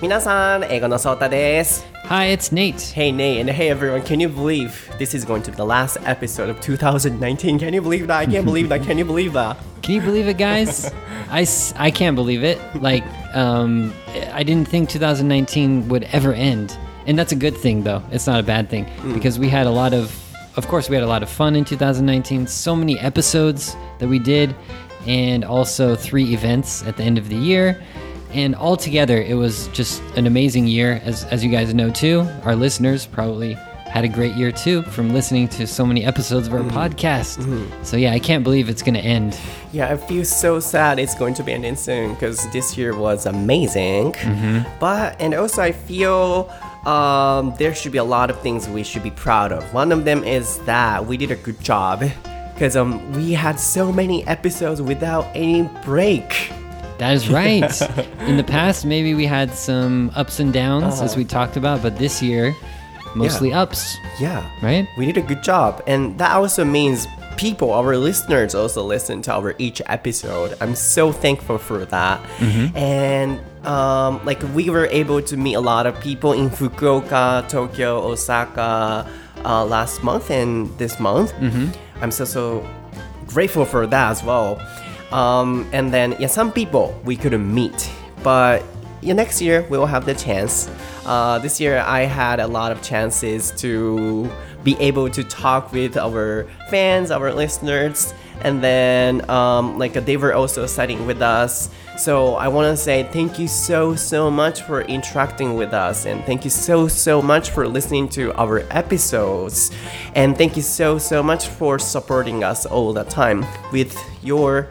皆さん、英語のソータです。 Hi, it's Nate. Hey Nate, and hey everyone, can you believe this is going to be the last episode of 2019? Can you believe that? I can't believe that. Can you believe that? Can you believe it, guys? I, s- I can't believe it. Like, um, I didn't think 2019 would ever end. And that's a good thing, though. It's not a bad thing because we had a lot of, of course, we had a lot of fun in 2019. So many episodes that we did, and also three events at the end of the year. And altogether, it was just an amazing year, as, as you guys know, too. Our listeners probably had a great year, too, from listening to so many episodes of our podcast. So, yeah, I can't believe it's going to end. Yeah, I feel so sad it's going to be ending soon because this year was amazing. But, and also I feel um, there should be a lot of things we should be proud of. One of them is that we did a good job because um, we had so many episodes without any break. That is right. In the past, maybe we had some ups and downs, as we talked about, but this year, mostly ups, Yeah. right? We did a good job. And that also means people, our listeners, also listen to our each episode. I'm so thankful for that. And um, like we were able to meet a lot of people in Fukuoka, Tokyo, Osaka uh, last month and this month. I'm so, so grateful for that as well. Um, and then, yeah, some people we couldn't meet, but yeah, next year we will have the chance. Uh, this year I had a lot of chances to be able to talk with our fans, our listeners, and then um, like they were also studying with us. So I want to say thank you so so much for interacting with us, and thank you so so much for listening to our episodes, and thank you so so much for supporting us all the time with your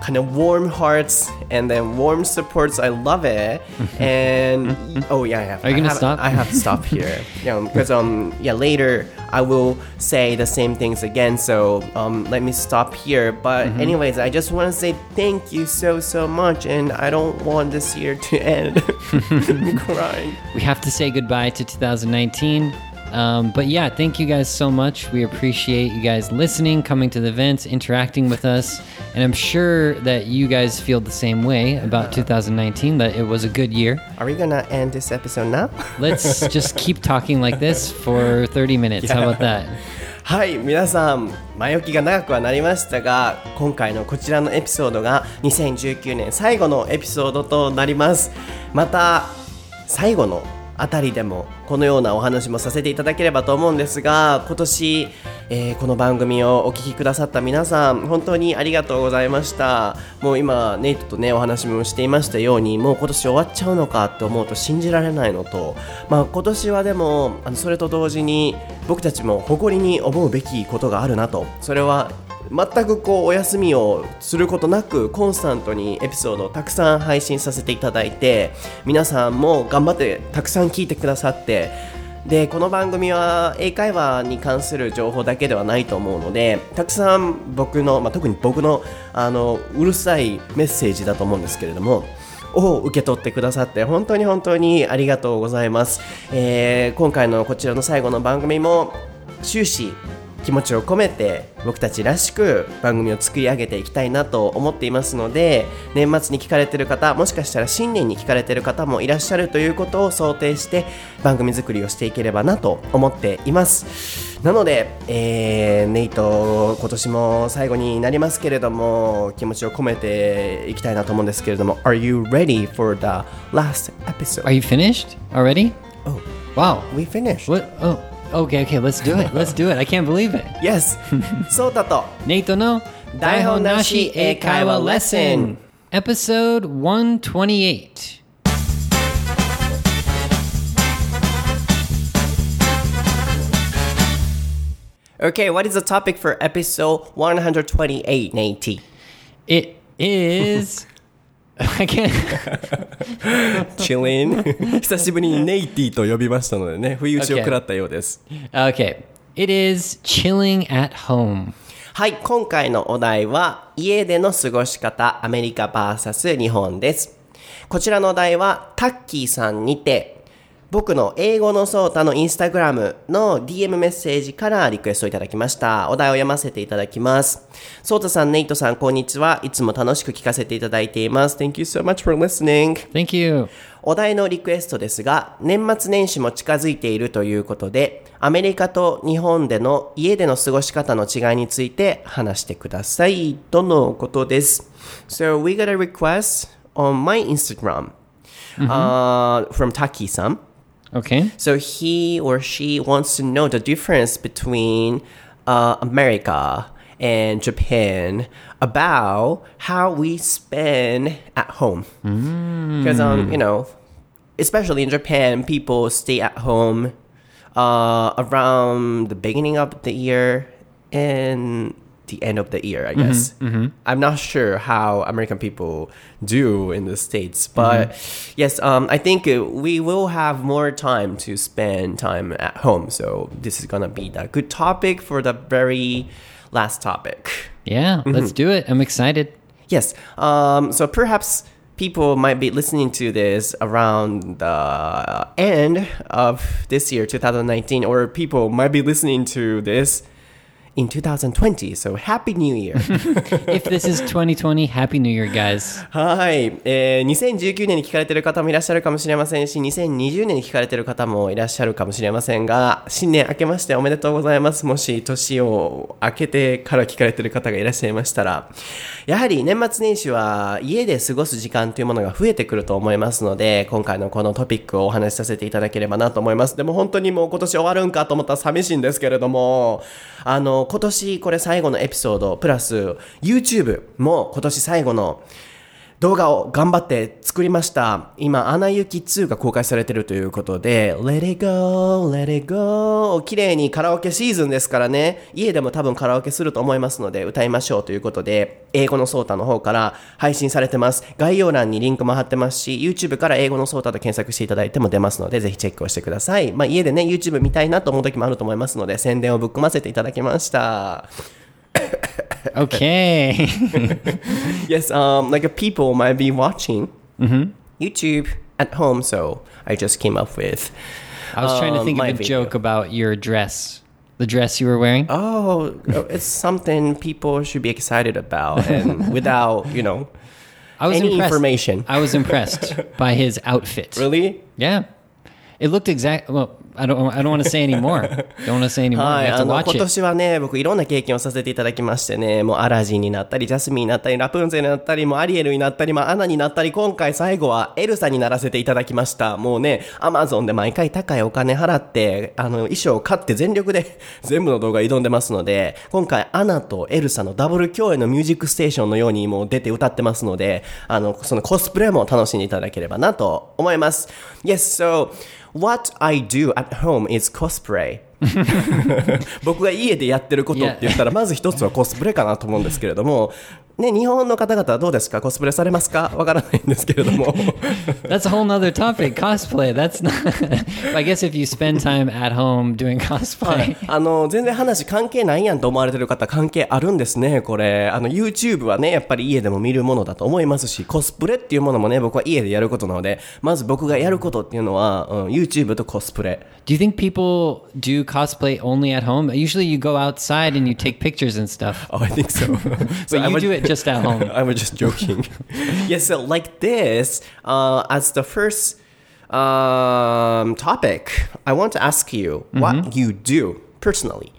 kind of warm hearts and then warm supports. I love it. And oh yeah, yeah. Are you I gonna have- stop? I have to stop here. yeah, because um yeah later I will say the same things again. So um let me stop here. But Mm-hmm. anyways, I just want to say thank you so so much, and I don't want this year to end. I'm crying. We have to say goodbye to 2019. Um, but yeah, thank you guys so much. We appreciate you guys listening, coming to the events, interacting with us. And I'm sure that you guys feel the same way about 2019, that it was a good year. Are we gonna end this episode now? Let's just keep talking like this for 30 minutes. How about that? はい皆さん前置きが長くはなりましたが今回のこちらのエピソードが2019年最後のエピソードとなりますまた最後の あたりでもこのようなお話もさせていただければと思うんですが今年、えーこの番組をお聞きくださった皆さん本当にありがとうございました。もう今ネイトとねお話もしていましたようにもう今年終わっちゃうのかって思うと信じられないのとまあ今年はでもあのそれと同時に僕たちも誇りに思うべきことがあるなと。それは全くこうお休みをすることなくコンスタントにエピソードをたくさん配信させていただいて皆さんも頑張ってたくさん聞いてくださってでこの番組は英会話に関する情報だけではないと思うのでたくさん僕の、まあ、特に僕のあのうるさいメッセージだと思うんですけれどもを受け取ってくださって本当に本当にありがとうございます、えー今回のこちらの最後の番組も終始気持ちを込めて僕たちらしく番組を作り上げていきたいなと思っていますので年末に聞かれてる方もしかしたら新年に聞かれてる方もいらっしゃるということを想定して番組作りをしていければなと思っていますなので、えーネイト今年も最後になりますけれども気持ちを込めていきたいなと思うんですけれども Are you ready for the last episode? Are you finished already? Oh, Wow. we finished. What? Oh, okay, okay, let's do it. Let's do it. I can't believe it. Yes そうだと Nate no 台本なし英会話レッスン Episode 128. Okay, what is the topic for episode 128, Nate? It is. I can't. Chillin 久しぶりにネイティと呼びましたのでね、不意打ちを.食らったようです。Okay. It is chilling at home. はい、今回のお題は、家での過ごし方、アメリカ VS 日本です。こちらのお題は、タッキーさんにて、僕の英語のソータのインスタグラムの DM メッセージからリクエストいただきました。お題を読ませていただきます。ソータさん、ネイトさん、こんにちは。いつも楽しく聞かせていただいています。Thank you so much for listening. Thank you. お題のリクエストですが、年末年始も近づいているということで、アメリカと日本での家での過ごし方の違いについて話してください。とのことです。So we got a request on my Instagram、uh, from Taki-san. Okay. So he or she wants to know the difference between uh, America and Japan about how we spend at home. Because um, you know, especially in Japan, people stay at home uh, around the beginning of the year and the end of the year, I guess. I'm not sure how American people do in the States, but yes, um, I think uh, we will have more time to spend time at home. So this is gonna be the good topic for the very last topic. Yeah, let's do it. I'm excited. Yes. Um, so perhaps people might be listening to this around the end of this year, 2019, or people might be listening to this in 2020. So happy New Year. If this is 2020, Happy New Year, guys. はい、えー、2019年に聞かれてる方もいらっしゃるかもしれませんし、2020年に聞かれてる方もいらっしゃるかもしれませんが、新年明けましておめでとうございます。もし年を明けてから聞かれてる方がいらっしゃいましたら、やはり年末年始は家で過ごす時間というものが増えてくると思いますので、今回のこのトピックをお話しさせていただければなと思います。でも本当にもう今年終わるんかと思ったら寂しいんですけれども、あの、今年これ最後のエピソード、プラス YouTube も今年最後の動画を頑張って作りました。今、アナ雪2が公開されてるということで、Let it go, let it go 綺麗にカラオケシーズンですからね、家でも多分カラオケすると思いますので、歌いましょうということで、英語のソータの方から配信されてます。概要欄にリンクも貼ってますし、YouTube から英語のソータと検索していただいても出ますので、ぜひチェックをしてください。まあ、家でね、YouTube 見たいなと思う時もあると思いますので、宣伝をぶっ込ませていただきました。Okay. yes, um, like uh, people might be watching YouTube at home, so I just came up with. I was trying to um, think of a video. joke about your dress. The dress you were wearing? Oh, it's something people should be excited about, and without you know I was any impressed. information. I was impressed by his outfit. Really? Yeah. It looked exact. Well, I don't. I don't want to say any more. Don't want to say any more. はい、あの今.年はね、僕いろんな経験をさせていただきましてね、もうアラジンになったり、ジャスミンになったり、ラプンツェルになったり、もうアリエルになったり、まあアナになったり、今回最後はエルサにならせていただきました。もうね、アマゾンで毎回高いお金払って、あの衣装を買って全力で全部の動画挑んでますので、今回アナとエルサのダブル共演のミュージックステーションのようにもう出て歌ってますので、あの、そのコスプレも楽しんでいただければなと思います。Yes, so what I do at home is cosplay. 僕が家でやってることって言ったらまず一つはコスプレかなと思うんですけれども、ね、日本の方々はどうですかコスプレされますかわからないんですけれども That's a whole nother topic. Cosplay. That's not. I guess if you spend time at home doing cosplay. あの全然話関係ないやんと思われてる方関係あるんですねこれあの YouTube はねやっぱり家でも見るものだと思いますしコスプレっていうものもね僕は家でやることなのでまず僕がやることっていうのは、うん、YouTube とコスプレ Do you think people do cosplay only at home? Usually, you go outside and you take pictures and stuff. Oh, I think so. so you do it just at home. I was just joking. yes, so like this, uh, as the first um, topic, I want to ask you what you do personally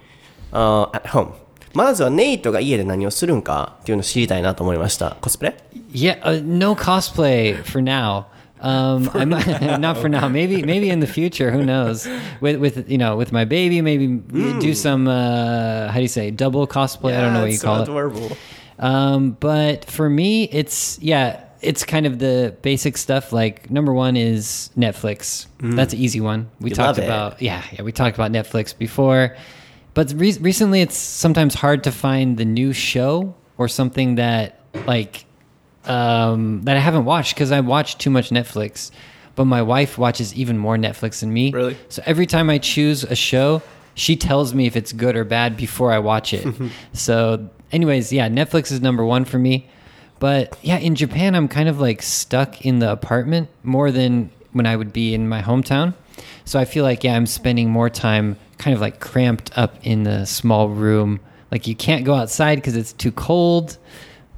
uh, at home. まずはネイトが家で何をするんかっていうのを知りたいなと思いました。コスプレ Yeah, uh, no cosplay for now. Um, I'm not for now. Maybe, maybe in the future. Who knows? With, with you know, with my baby, maybe do some. Uh, how do you say double cosplay? I don't know what you That's call so it. Um, but for me, it's yeah, it's kind of the basic stuff. Like number one is Netflix. That's an easy one. We You talked about yeah, yeah. We talked about Netflix before, but re- recently it's sometimes hard to find the new show or something that like um, that I haven't watched because I watch too much Netflix. But my wife watches even more Netflix than me. Really? So every time I choose a show, she tells me if it's good or bad before I watch it. so, anyways, yeah, Netflix is number one for me. But yeah, in Japan, I'm kind of like stuck in the apartment more than when I would be in my hometown. So I feel like yeah, I'm spending more time kind of like cramped up in the small room. Like you can't go outside because it's too cold.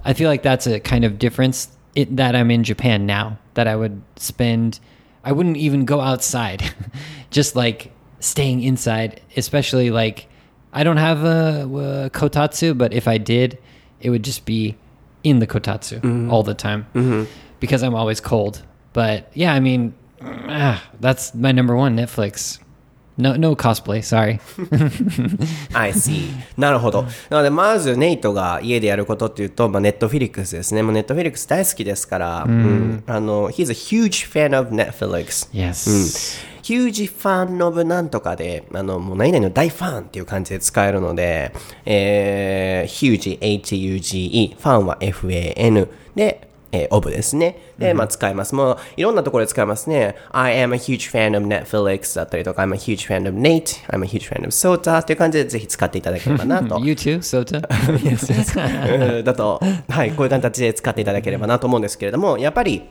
I feel like that's a kind of difference it, that I'm in Japan now. That I would spend, I wouldn't even go outside, just like staying inside. Especially like I don't have a, a kotatsu, but if I did, it would just be in the kotatsu all the time because I'm always cold. But yeah, I mean, ah, that's my number one Netflix. No, no cosplay. Sorry. I see. なるほど。なので、まず、ネイトが家でやることっていうと、まあ、ネットフィリックスですね。もうネットフィリックス大好きですから、うんあの、he's a huge fan of Netflix. yes. ヒュージファンノブなんとかで、あの、もう何々の大ファンっていう感じで使えるので、えー、ヒュージ、H-U-G-E、ファンは F-A-N で、えー、オブですね。で、まあ使います。もう、いろんなところで使いますね。I am a huge fan of Netflix だったりとか、I'm a huge fan of Nate, I'm a huge fan of Sota っていう感じでぜひ使っていただければなと。You too, Sota? うん だと、はい、こういう形で使っていただければなと思うんですけれども、やっぱり、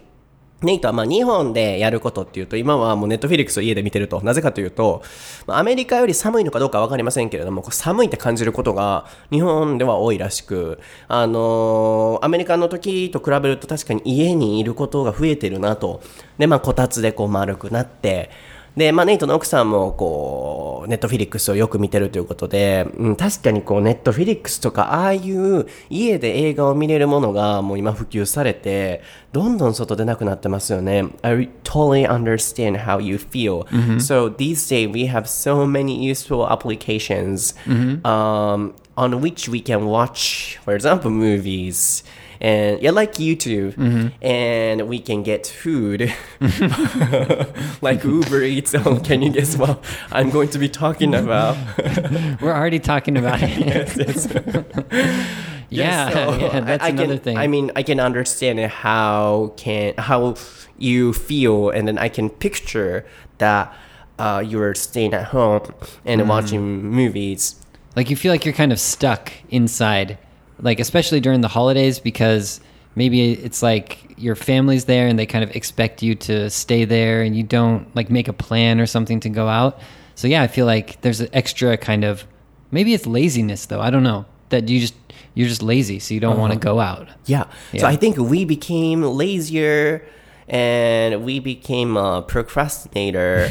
ネイトはまあ日本でやることっていうと、今はもうネットフィリックスを家で見てると。なぜかというと、アメリカより寒いのかどうかわかりませんけれども、寒いって感じることが日本では多いらしく、あのーアメリカの時と比べると確かに家にいることが増えてるなと。で、まあこたつでこう丸くなって、で、まあ、ネイトの奥さんも、こう、ネットフィリックスをよく見てるということで、うん、確かにこう、ネットフィリックスとか、ああいう家で映画を見れるものがもう今普及されて、どんどん外出なくなってますよね。I totally understand how you feel. So these days we have so many useful applications um, on which we can watch, for example, movies. And yeah, like YouTube, and we can get food like Uber Eats. Oh, can you guess what I'm going to be talking about? We're already talking about it. yes, yes. yeah, So, yeah, that's I, I another can, thing. I mean, I can understand how can how you feel, and then I can picture that uh, you're staying at home and Mm. watching movies. like you feel like you're kind of stuck inside like especially during the holidays because maybe it's like your family's there and they kind of expect you to stay there and you don't like make a plan or something to go out. So yeah i feel like there's an extra kind of maybe it's laziness though. I don't know. That you just you're just lazy so you don't want to uh-huh. go out. Yeah. So I think we became lazier and we became a procrastinator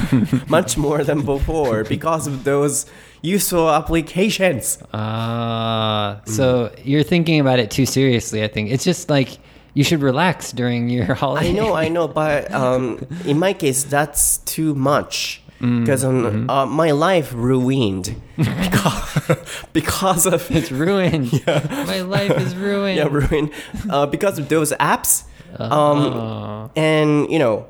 much more than before because of those useful applications. uh so you're thinking about it too seriously i think it's just like you should relax during your holiday I know, I know, but um, in my case, that's too much. Because um, uh, my life ruined because, because of it's ruined Yeah. my life is ruined yeah ruined uh, because of those apps. Um, and you know,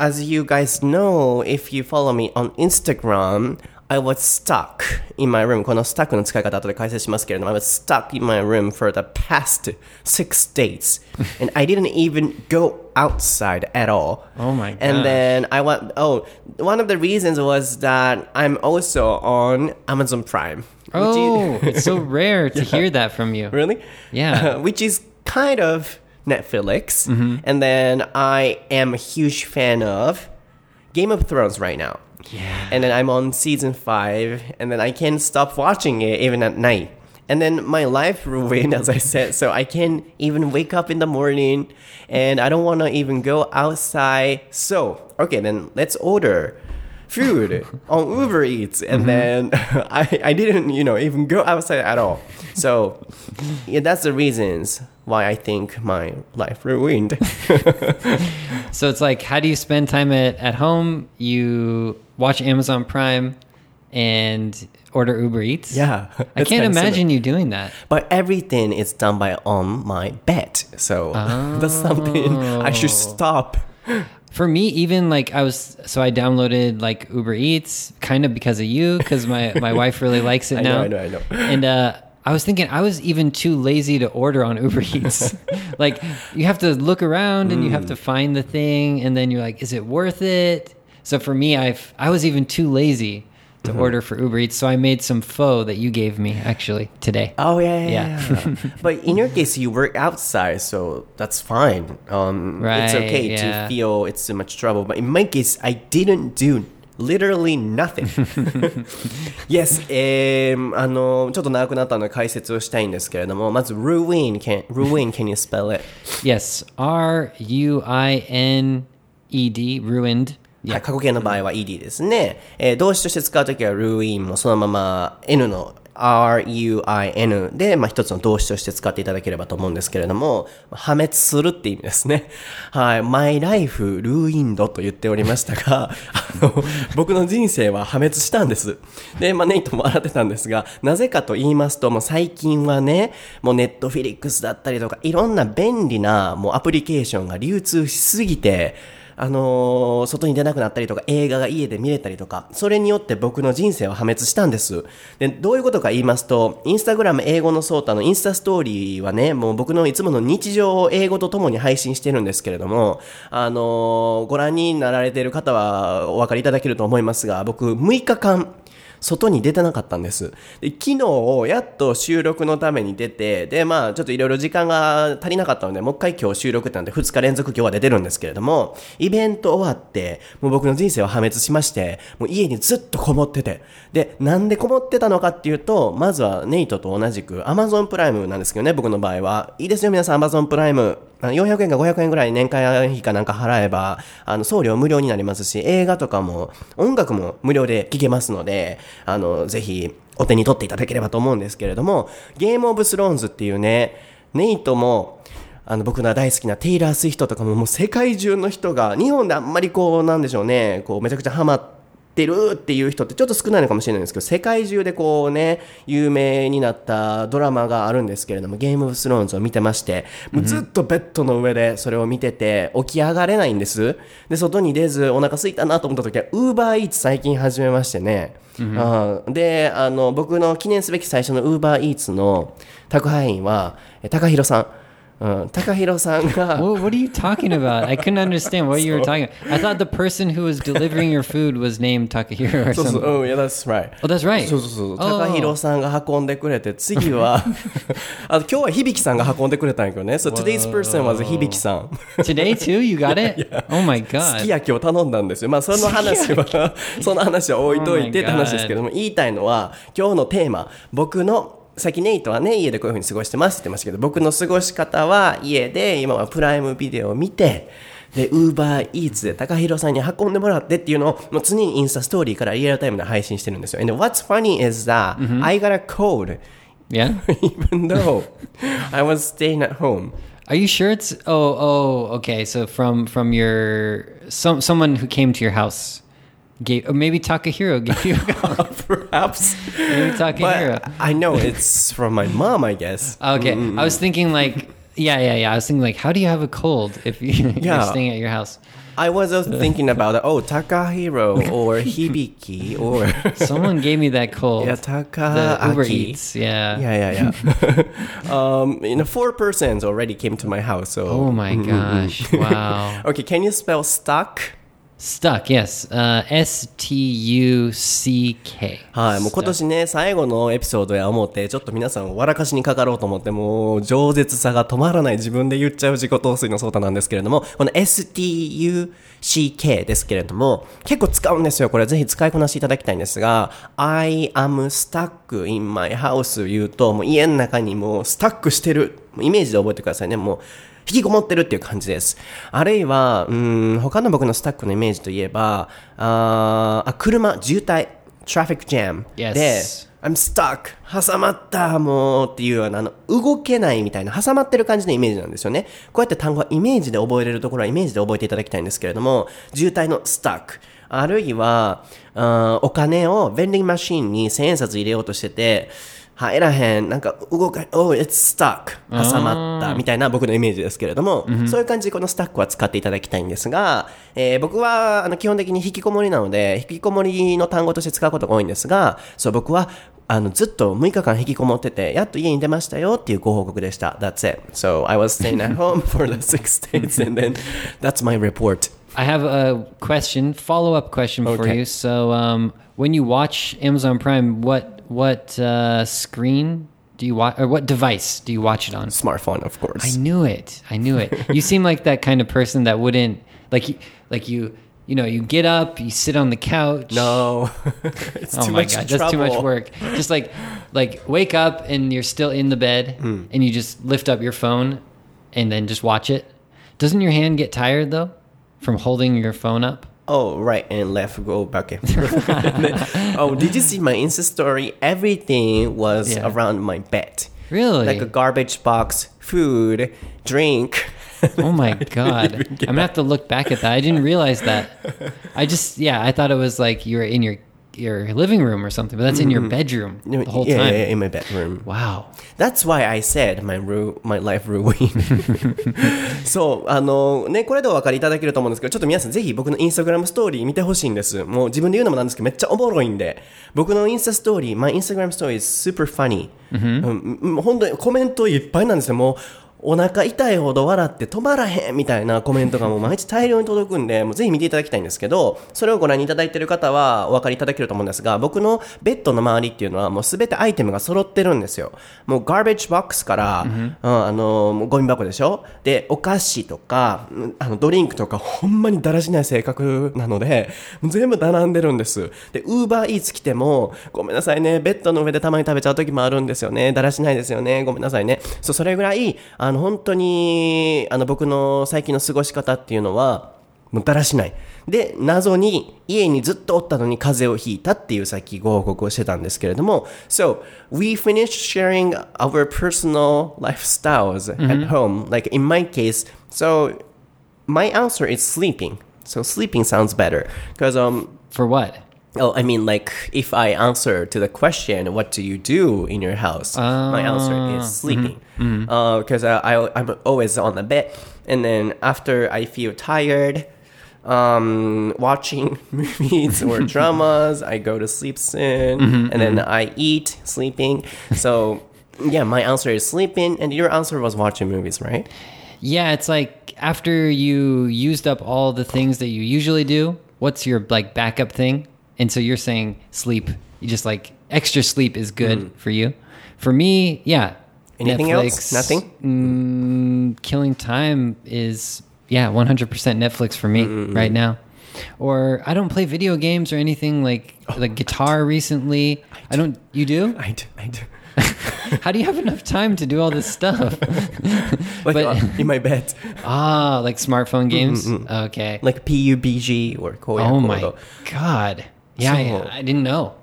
as you guys know, if you follow me on Instagram, I was stuck in my room. この stuck の使い方後で解説しますけれども、I was stuck in my room for the past six days, and I didn't even go outside at all. Oh my And gosh. then I went. Oh, one of the reasons was that I'm also on Amazon Prime. which is- Oh, it's so rare to hear that from you. Really? Yeah. Which is kind of Netflix. Mm-hmm. And then I am a huge fan of Game of Thrones right now. Yeah. And then I'm on season five, and then I can't stop watching it even at night. And then my life ruined, as I said, so I can't even wake up in the morning, and I don't want to even go outside. So, okay, then let's order food on Uber Eats, and then I, I didn't, you know, even go outside at all. So, yeah, that's the reasons why I think my life ruined. So it's like, how do you spend time at, at home? You watch Amazon Prime and order Uber Eats? yeah, I can't imagine you doing that. But everything is done by on my bed, so that's something I should stop. For me, even like I was, so I downloaded like Uber Eats kind of because of you, because my, my wife really likes it I now. know, I know, I know. And uh, I was thinking I was even too lazy to order on Uber Eats. like you have to look around and you have to Mm. find the thing, and then you're like, is it worth it? So for me, I I was even too lazy to order for Uber Eats. So I made some pho that you gave me actually today. Oh yeah, yeah. Yeah. yeah. but in your case, you work outside, so that's fine. Um, it's okay yeah. to feel it's too much trouble. But in my case, I didn't do literally nothing. yes, えー、あのちょっと長くなったので解説をしたいんですけれども、まず ruin can ruin can you spell it? Yes, R U I N E D, ruined. はい、過去形の場合は ed ですね。えー動詞として使うときは ruin もそのまま n の ruin で、まあ、一つの動詞として使っていただければと思うんですけれども、破滅するって意味ですね。はい。my life ruined と言っておりましたが、あの、僕の人生は破滅したんです。で、まあ、ネイトも笑ってたんですが、なぜかと言いますと、もう最近はね、もうネットフィリックスだったりとか、いろんな便利なもうアプリケーションが流通しすぎて、あのー外に出なくなったりとか、映画が家で見れたりとか、それによって僕の人生は破滅したんです。で、どういうことか言いますと、インスタグラム英語のソータのインスタストーリーはね、もう僕のいつもの日常を英語とともに配信してるんですけれども、あのーご覧になられている方はお分かりいただけると思いますが、僕6日間、外に出てなかったんです。で昨日、やっと収録のために出て、で、まあ、ちょっといろいろ時間が足りなかったので、もう一回今日収録ってなんで2日連続今日は出てるんですけれども、イベント終わって、もう僕の人生は破滅しまして、もう家にずっとこもってて、で、なんでこもってたのかっていうと、まずはネイトと同じく Amazon プライムなんですけどね、僕の場合は。いいですよ、皆さん Amazon プライム。400円か500円ぐらい年会費かなんか払えば、あの、送料無料になりますし、映画とかも、音楽も無料で聴けますので、あの、ぜひ、お手に取っていただければと思うんですけれども、ゲームオブスローンズっていうね、ネイトも、あの、僕の大好きなテイラー・スウィフトとかも、もう世界中の人が、日本であんまりこう、なんでしょうね、こう、めちゃくちゃハマって、ってるっていう人ってちょっと少ないのかもしれないんですけど世界中でこうね有名になったドラマがあるんですけれどもゲームオブスローンズを見てましてもうずっとベッドの上でそれを見てて起き上がれないんです。で外に出ずお腹空いたなと思った時はウーバーイーツ最近始めましてね、あーであの僕の記念すべき最初のウーバーイーツの宅配員はえ高弘さんうん、高弘さんが What, what are you talking about? I couldn't understand what you were talking about. I thought the person who was delivering your food was named Takahiro or そうそう、something. うん、yeah, that's right. Oh, that's right. そうそうそう。Oh. 高弘さんが運んでくれて、次は、あの今日は響さんが運んでくれたんやけどね。So today's person was 響さん。Today too, you got it? Oh my すき god. 焼きを頼んだんですよ。まあその話は、その話は置いといてって Oh 話ですけども、言いたいのは、今日のテーマ、僕のさっきネイトはね、家でこういう風に過ごしてますって言ってましたけど、僕の過ごし方は家で今はプライムビデオを見て、で、ウーバーイーツで高弘さんに運んでもらってっていうのを、もう常にインスタストーリーからリアルタイムで配信してるんですよ。And what's funny is that、I got a code Yeah? even though I was staying at home. Are you sure it's Oh, oh, okay. So from from your some someone who came to your house gave or maybe Takahiro gave you a call. Perhaps. Maybe Takahiro. But I know it's from my mom, I guess. Okay. I was thinking like yeah, yeah, yeah. I was thinking like how do you have a cold if you, you're Yeah. staying at your house? I was also thinking about oh Takahiro or Hibiki or Someone gave me that cold. yeah the Uber. Eats. Yeah. Yeah, yeah, yeah. um, you know, four persons already came to my house. So Oh my gosh. Wow. Okay, can you spell stuck? Stuck. Yes. Uh, S T U C K. はい、もう今年ね、最後のエピソードや思って、ちょっと皆さんを笑かしにかかろうと思って、もう、饒舌さが止まらない自分で言っちゃう自己陶酔のソータなんですけれども、この STUCK ですけれども、結構使うんですよ。これぜひ使いこなしていただきたいんですが、I am stuck in my house 言うと、もう家の中にもうスタックしてる。イメージで覚えてくださいね。もう、引きこもってるっていう感じです。あるいは、うん、他の僕のスタックのイメージといえば、あーあ、車、渋滞、traffic jam Yes. で、I'm stuck! 挟まったもうっていうような、あの、動けないみたいな、挟まってる感じのイメージなんですよね。こうやって単語はイメージで覚えれるところはイメージで覚えていただきたいんですけれども、渋滞の stuck。あるいは、お金をベンディングマシーンに千円札入れようとしてて、入らへん、なんか動か、oh, it's stuck. 挟まった、みたいな僕のイメージですけれども、そういう感じでこのスタックは使っていただきたいんですが、えー僕はあの基本的に引きこもりなので、引きこもりの単語として使うことが多いんですが、そう僕はあのずっと6日間引きこもってて、やっと家に出ましたよっていうご報告でした。That's it. So I was staying at home for the six days and then that's my report. I have a question, follow up question for Okay. you. So, um, when you watch Amazon Prime, what what uh, screen do you watch, or what device do you watch it on? Smartphone, of course. I knew it. I knew it. you seem like that kind of person that wouldn't like you, like you. You know, you get up, you sit on the couch. no, it's Oh too my much god, that's too much work. Just like like wake up and you're still in the bed Hmm. and you just lift up your phone and then just watch it. Doesn't your hand get tired though from holding your phone up? Oh, right and left, go back and forth. Oh, did you see my Insta story? Everything was Yeah. around my bed. Really? Like a garbage box, food, drink. oh my god. I'm going to have to look back at that. I didn't realize that. I just yeah, I thought it was like you were in your your living room or something, but that's in your bedroom the whole yeah, time. yeah, in my bedroom. Wow. That's why I said my, ru my life ruin. そう、あのね、これでお分かりいただけると思うんですけど、ちょっと皆さんぜひ僕のインスタグラムストーリー見てほしいんです。もう自分で言うのもなんですけど、めっちゃおもろいんで。僕のインスタストーリー、my Instagram story is super funny、うんうん本当にコメントいっぱいなんですよ。もうお腹痛いほど笑って止まらへんみたいなコメントがもう毎日大量に届くんで、もうぜひ見ていただきたいんですけど、それをご覧いただいている方はお分かりいただけると思うんですが、僕のベッドの周りっていうのはもうすべてアイテムが揃ってるんですよ。もうガーベージボックスから、うんあの、ゴミ箱でしょ？で、お菓子とか、うんあの、ドリンクとか、ほんまにだらしない性格なので、全部並んでるんです。で、ウーバーイーツ来ても、ごめんなさいね、ベッドの上でたまに食べちゃう時もあるんですよね。だらしないですよね。ごめんなさいね。そう、それぐらい、あの、本当に、あの、僕の最近の過ごし方っていうのは、もうだらしない。で、謎に家にずっとおったのに風邪をひいたっていうさっきご報告をしてたんですけれども、So, we finished sharing our personal lifestyles at home. Like in my case, so my answer is sleeping. So sleeping sounds better. Because, um, For what? Oh, I mean, like, if I answer to the question, what do you do in your house? my answer is ah, mm-hmm, sleeping. Mm-hmm. Uh, because I, I, I'm always on the bed. And then after I feel tired, um, watching movies or dramas, I go to sleep soon. Mm-hmm, and then I eat, sleeping. So, yeah, my answer is sleeping. And your answer was watching movies, right? Yeah, it's like after you used up all the things that you usually do, what's your like backup thing? And so you're saying sleep. You just like extra sleep is good for you. For me, yeah. Anything else? Nothing? Mm, killing time is yeah, 100% Netflix for me right now. Or I don't play video games or anything like like guitar recently. I don't you do? I do. I do. How do you have enough time to do all this stuff? Like But- uh, in my bed. Ah, like smartphone games. Okay. Like PUBG or Koya oh my god. Yeah, I, So- I didn't know.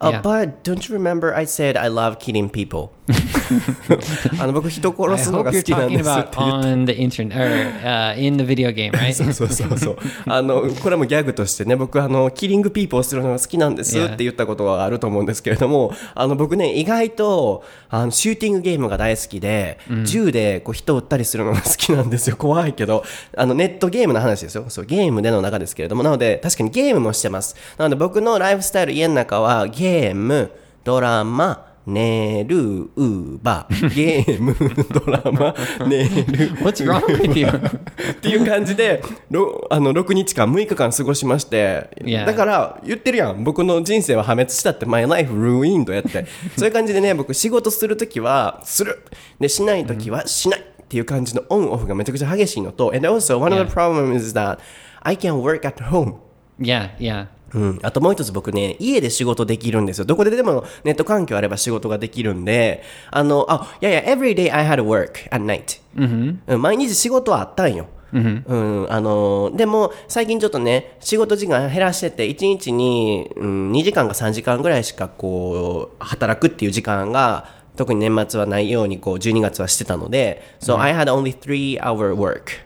Uh, Yeah. But don't you remember I said I love killing people? あの僕人殺すのが好きなんですって言って。On the internet or uh, in the video game, right? そうそうそうそう。あのこれもギャグとしてね僕あのキリングピーポーするのが好きなんです.って言ったことがあると思うんですけれどもあの僕ね意外とあのシューティングゲームが大好きで、銃でこう人を撃ったりするのが好きなんですよ。怖いけどあのネットゲームの話ですよ。そうゲームでの中ですけれども。なので確かにゲームもしてます。なので僕のライフスタイル家の中はゲームドラマ寝る、ウーバー、ゲーム、ドラマ、寝 る、What's wrong with you? っていう感じで、ろあの6日間、6日間過ごしまして.だから言ってるやん、僕の人生は破滅したって、My life ruined やって、そういう感じでね、僕、仕事するときはする、でしないときはしないっていう感じのオンオフがめちゃくちゃ激しいのと、and also one of the problems is that I can work at home. yeah, yeah. うん、あともう一つ僕ね、家で仕事できるんですよ。どこででもネット環境あれば仕事ができるんで、あの、あ、いやいや、every day I had work at night。うん、毎日仕事はあったんよ。うん、あのでも最近ちょっとね仕事時間減らしてて1日に、うん、2時間か3時間ぐらいしかこう働くっていう時間が特に年末はないようにこう12月はしてたので So I had only three hour work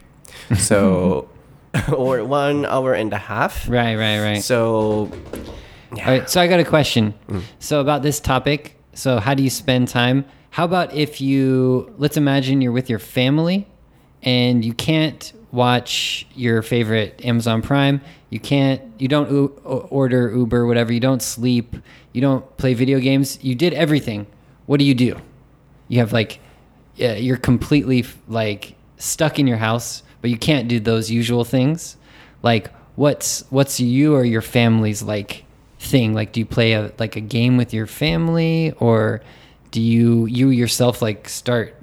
so or one hour and a half Right, right, right. so All right, so I got a question. Mm. So about this topic. So how do you spend time? How about if you let's imagine you're with your family and you can't watch your favorite Amazon Prime, you can't you don't u- order Uber whatever, you don't sleep, you don't play video games, you did everything. What do you do? You have like yeah, you're completely like stuck in your house, but you can't do those usual things. like what's what's you or your family's like thing? Like, do you play a like a game with your family, or do you you yourself like start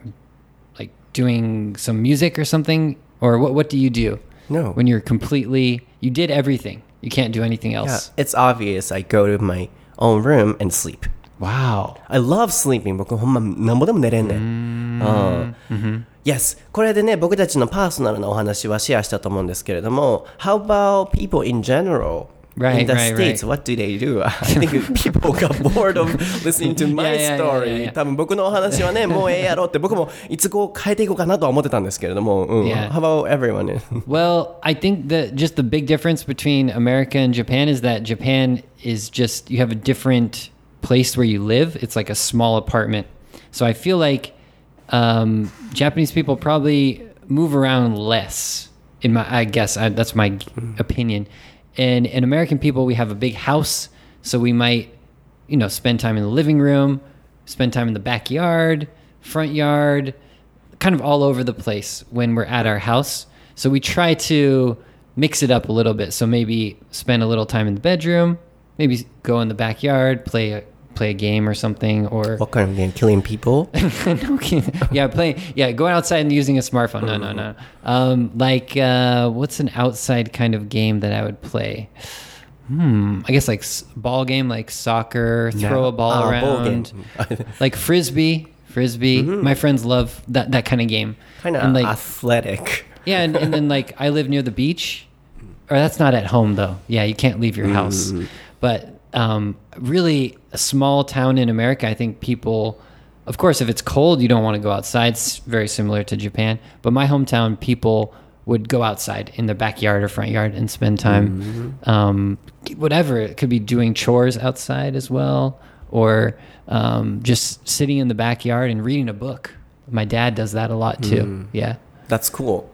like doing some music or something, or what what do you do? No. when you're completely you did everything. You can't do anything Yeah, else. it's obvious I go to my own room and sleep. Wow. I love sleeping. 僕ほんまなんぼでも寝れんねん。うん。 Yes. これでね、僕たちのパーソナルなお話はシェアしたと思うんですけれども、How about people in general? Right, in the right, States, right. what do they do? I think people got bored of listening to my Yeah, yeah, yeah, story. yeah, yeah. 多分僕のお話はね、もうええやろって僕もいつこう変えていこうかなとは思ってたんですけれども、うん。 Yeah. How about everyone? Well, I think that just the big difference between America and Japan is that Japan is just you have a different place where you live. It's like a small apartment. So I feel like um, Japanese people probably move around less. In my, I guess I, that's my opinion. And in American people, we have a big house, so we might, you know, spend time in the living room, spend time in the backyard, front yard, kind of all over the place when we're at our house. So we try to mix it up a little bit. So maybe spend a little time in the bedroom, maybe go in the backyard, play a play a game or something, or What kind of game? Killing people? no, yeah, playing. Yeah, going outside and using a smartphone. No, no, no. Um, like uh, what's an outside kind of game that I would play? Hmm. I guess like s- ball game, like soccer, throw a ball Ah, around, game. like frisbee. Frisbee. My friends love that that kind of game. kind of like athletic. yeah, and, and then like I live near the beach, or that's not at home though. Yeah, you can't leave your house. But um, really, a small town in America, I think people, of course, if it's cold, you don't want to go outside. It's very similar to Japan. But my hometown, people would go outside in the backyard or front yard and spend time, um, whatever. It could be doing chores outside as well, or um, just sitting in the backyard and reading a book. My dad does that a lot too. Yeah. That's cool.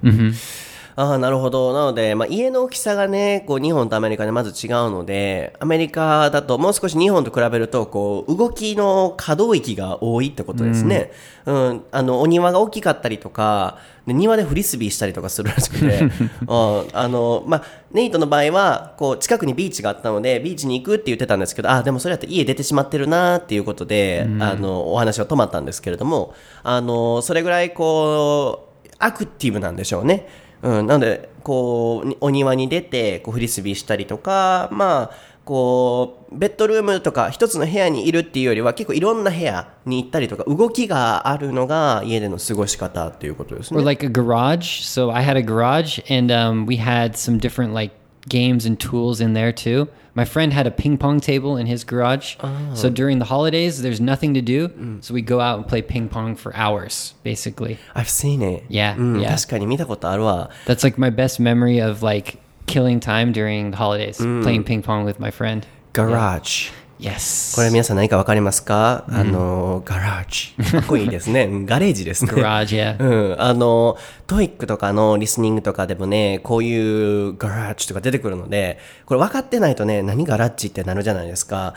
ああ、なるほど。なので、まあ、家の大きさがね、こう、日本とアメリカでまず違うので、アメリカだともう少し日本と比べると、こう、動きの可動域が多いってことですね。うん。あの、お庭が大きかったりとか、で庭でフリスビーしたりとかするらしくて、うんあの、まあ、ネイトの場合は、こう、近くにビーチがあったので、ビーチに行くって言ってたんですけど、あ、でもそれやったら家出てしまってるなっていうことで、あの、お話は止まったんですけれども、あの、それぐらいこう、アクティブなんでしょうね。うん、なので、こう、お庭に出て、こう、フリスビーしたりとか、まあ、こう、ベッドルームとか一つの部屋にいるっていうよりは、結構いろんな部屋に行ったりとか、動きがあるのが家での過ごし方っていうことですね。or like a garage. So I had a garage, and um, we had some different like games and tools in there too. My friend had a ping pong table in his garage. So during the holidays, there's nothing to do, so we go out and play ping pong for hours, basically. I've seen it. Yeah, うん、 yeah. 確かに見たことあるわ。 That's like my best memory of like killing time during the holidays, playing ping pong with my friend. garage。 Yes. これ皆さん何かわかりますか、あの、ガラージ。かっこいいですね。うんガレージですね。garage, yeah. うん、あの、TOEIC とかのリスニングとかでもね、こういう garage とか出てくるので、これ分かってないとね、何 garage ってなるじゃないですか。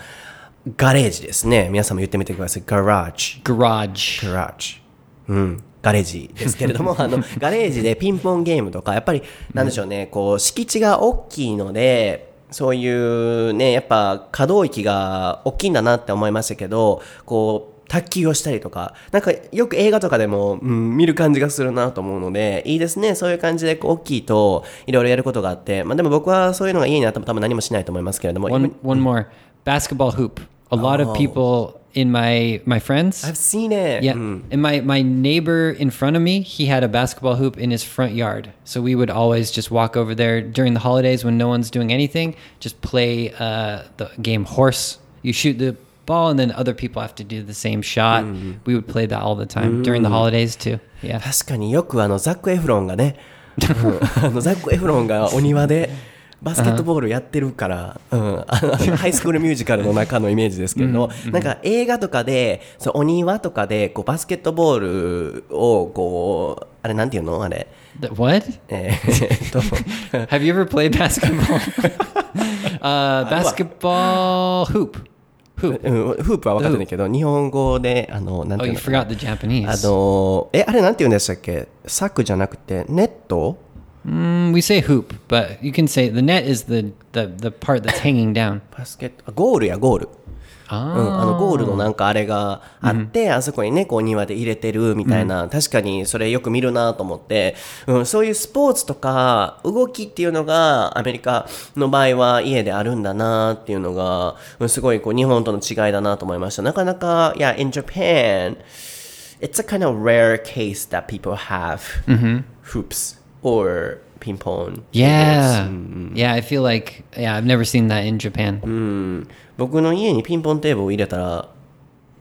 ガレージですね。皆さんも言ってみてください。ガラッジ。Garage. ガラッジ。うん。ガレージですけれども、あの、ガレージでピンポンゲームとか、やっぱり、なんでしょうね、こう、敷地が大きいので、そういうね、やっぱ可動域が大きいんだなって思いましたけど、こう、卓球をしたりとか、なんかよく映画とかでも、うん、見る感じがするなと思うので、いいですね。そういう感じでこう大きいと、いろいろやることがあって、まあでも僕はそういうのが家にあっても多分何もしないと思いますけれども、One one more basketball hoop. A lot of people in my my friends. I've seen it. Yeah, うん and my my neighbor in front of me, he had a basketball hoop in his front yard. So we would always just walk over there during the holidays when no one's doing anything, just play uh, the game horse. You shoot the ball, and then other people have to do the same shot. We would play that all the time during the holidays too. Yeah. 確かによくあのザック・エフロンがね、うんあのザック・エフロンがお庭で バスケットボールやってるから、うん、ハイスクールミュージカルの中のイメージですけど、なんか映画とかでそうお庭とかでこうバスケットボールをこうあれなんていうの？あれ、what? えと Have you ever played basketball? uh, basketball hoop. Hoop. うん、フープは分かってないけど日本語であのなんて Oh, いうの Japanese. あのえあれなんて言うんでしたっけ？サックじゃなくてネット？Mm, we say hoop, but you can say the net is the the, the part that's hanging down. バスケット、あゴールや、ゴール。うん、あのゴールのなんかあれがあって、あそこにね、こう庭で入れてるみたいな、確かにそれよく見るなと思って、うん、そういうスポーツとか動きっていうのがアメリカの場合は家であるんだなっていうのが、うんすごいこう日本との違いだなと思いました。なかなか、いや、in Japan, it's a kind of rare case that people have hoops or ping pong. Yeah, yeah. I feel like yeah, I've never seen that in Japan. うん僕の家にピンポンテーブルを入れたら、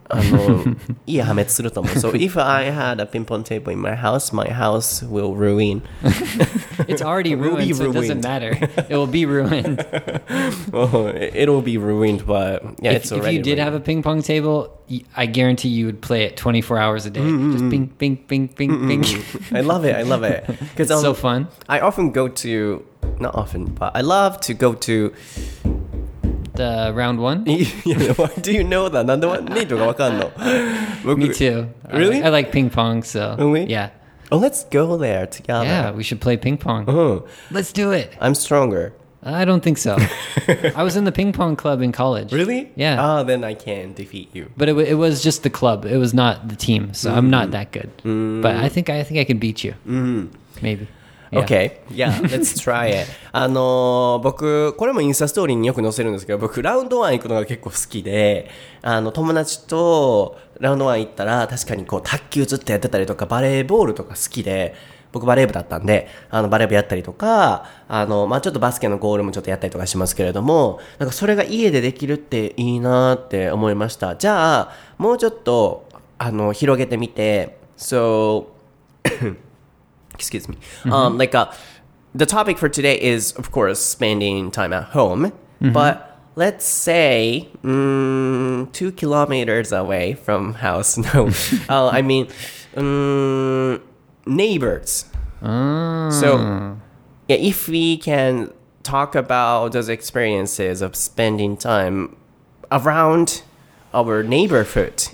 あの、家破滅すると思う。So if I had a ping pong table in my house, my house will ruin. It's already will be ruined, so it ruined. doesn't matter. It will be ruined. oh, it'll be ruined, but yeah, if, it's if already you did ruined. have a ping pong table, y- I guarantee you would play it 24 hours a day. Just bing, bing, bing, bing, bing. I love it. I love it. Because It's so fun. I often go to, not often, but I love to go to. The round one. yeah, why do you know that? なんでネイトがわかんの Me too. I- Really? I, like ping pong, so Really? yeah, Oh, let's go there together. yeah. We should play ping pong. Oh, Let's do it. I'm stronger. I don't think so. I was in the ping pong club in college. Really? Yeah. Ah, then I can defeat you. But it, wa- it was just the club. It was not the team, so I'm not mm. that good. Mm. But I think I think I can beat you. Mm-hmm. Maybe. Yeah. Okay. Yeah, let's try it. あのー僕、これもインスタストーリーによく載せるんですけど、僕、ラウンドワン行くのが結構好きで、あの、友達とラウンドワン行ったら、確かにこう、卓球ずっとやってたりとか、バレーボールとか好きで、僕バレー部だったんで、あの、バレー部やったりとか、あの、まあ、ちょっとバスケのゴールもちょっとやったりとかしますけれども、なんかそれが家でできるっていいなって思いました。じゃあ、もうちょっと、あの、広げてみて、so, excuse me. Um, like uh, the topic for today is, of course, spending time at home. But let's say mm, two kilometers away from house. No, uh, I mean um, neighbors. So, yeah, if we can talk about those experiences of spending time around our neighborhood,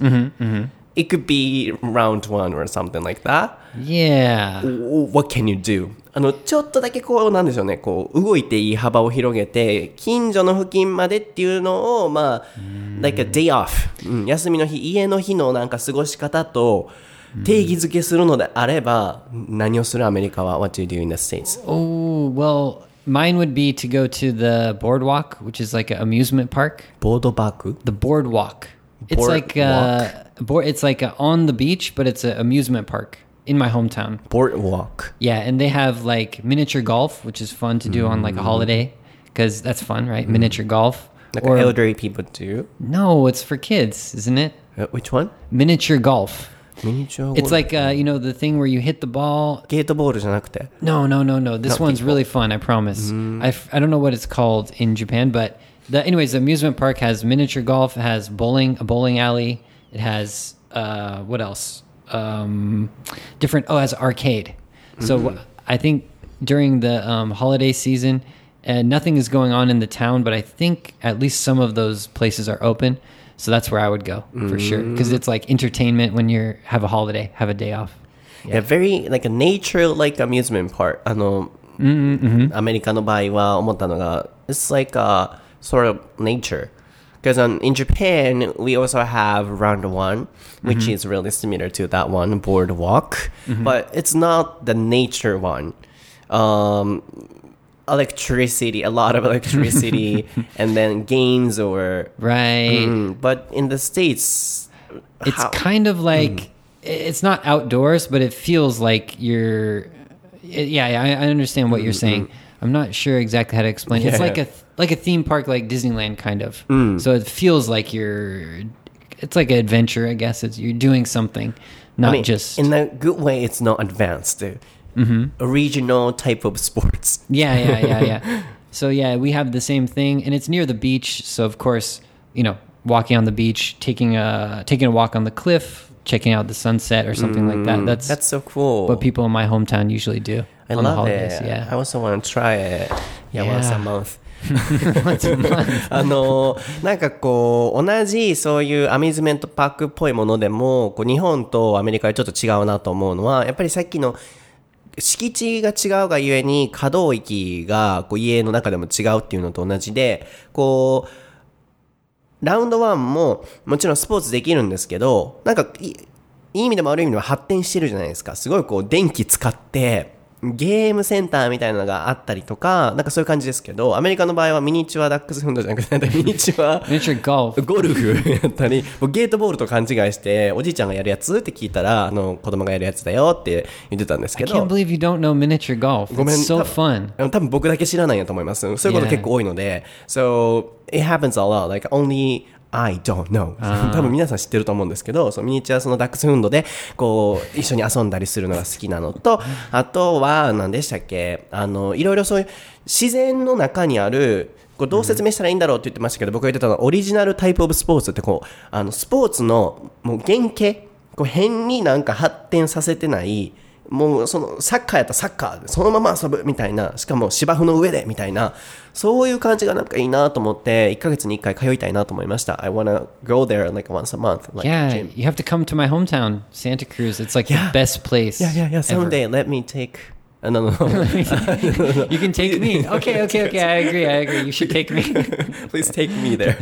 it could be round one or something like that. Yeah. What can you do? あの、ちょっとだけこう、なんでしょうね、こう、動いていい幅を広げて、近所の付近までっていうのを、まあ、like a day off、うん、休みの日、家の日のなんか過ごし方と、定義づけするのであれば、何をするアメリカは ?What do you do in the States? Oh, well, mine would be to go to the boardwalk, which is like an amusement park. ボードパーク The boardwalk. It's like uh, board, it's like a, on the beach, but it's an amusement park in my hometown. Boardwalk. Yeah, and they have like miniature golf, which is fun to do on like a holiday mm. because that's fun, right? Mm. Miniature golf. Like or, elderly people do. No, it's for kids, isn't it? Uh, which one? Miniature golf. Miniature. It's like uh, you know the thing where you hit the ball. No, no, no, no. This Not one's people. really fun. I promise. Mm. I f- I don't know what it's called in Japan, but the anyways, the amusement park has miniature golf. It has bowling, a bowling alley. It has uh, what else? Um, different. Oh, it has arcade. So wh- I think during the um, holiday season, uh, nothing is going on in the town, but I think at least some of those places are open. So that's where I would go for sure because it's like entertainment when you have a holiday, have a day off. Yeah, very like a nature like amusement park. あの、アメリカの場合は思ったのが、it's like a sort of nature. Because um, in Japan, we also have round one, which is really similar to that one, boardwalk, but it's not the nature one. Um, electricity, a lot of electricity, and then games or. Right. Mm, but in the States, it's how- kind of like it's not outdoors, but it feels like you're. it- yeah, yeah, I, I understand what you're saying. I'm not sure exactly how to explain. It's like a like a theme park, like Disneyland, kind of. Mm. So it feels like you're. It's like an adventure, I guess. It's you're doing something, not I mean, just. in a good way. It's not advanced. A mm-hmm. regional type of sports. Yeah, yeah, yeah, yeah. so yeah, we have the same thing, and it's near the beach. So of course, you know, walking on the beach, taking a taking a walk on the cliff, checking out the sunset or something like that. Mm, that's That's so cool. what people in my hometown usually do I on love it. I Yeah, also want to try it. Yeah, Yeah. once a month. あのなんかこう同じそういうアミューズメントパークっぽいものでもこう日本とアメリカでちょっと違うなと思うのはやっぱりさっきの敷地が違うがゆえに可動域がこう家の中でも違うっていうのと同じで、こう、ラウンドワンももちろんスポーツできるんですけど、なんかいいい意味でも悪い意味でも発展してるじゃないですか。すごいこう電気使って、ゲームセンターみたいなのがあったりとか、なんかそういう感じですけど、アメリカの場合はミニチュアダックスフンドじゃなくて、ミニチュア Miniature golf. ゴルフやったり、ゲートボールと勘違いして、おじいちゃんがやるやつって聞いたら、あの、子供がやるやつだよって言ってたんですけ I ど can't。believe you don't know miniature golf. ごめん so 多 fun. 分 多分僕だけ知らないんやと思います。そういうこと.結構多いので。So, it happens a lot. Like, only I don't know. 多分皆さん知ってると思うんですけど、そのミニチュアそのダックスフンドで、こう、一緒に遊んだりするのが好きなのと、あとは、何でしたっけ？あの、いろいろそういう自然の中にある、こうどう説明したらいいんだろうって言ってましたけど、僕が言ってたのはオリジナルタイプオブスポーツってこう、あの、スポーツのもう原型、こう変になんか発展させてない、もうそのサッカーやったらサッカーでそのまま遊ぶみたいな、しかも芝生の上でみたいな、そういう感じがなんかいいなと思って、1ヶ月に1回通いたいなと思いました。I wanna go there like once a month. Like Yeah, gym. you have to come to my hometown, Santa Cruz. It's like Yeah. the best place. Yeah, yeah, yeah. ever. Someday let me take. Uh, no, no, no. you can take me. Okay, okay, okay. I agree. I agree. You should take me. Please take me there.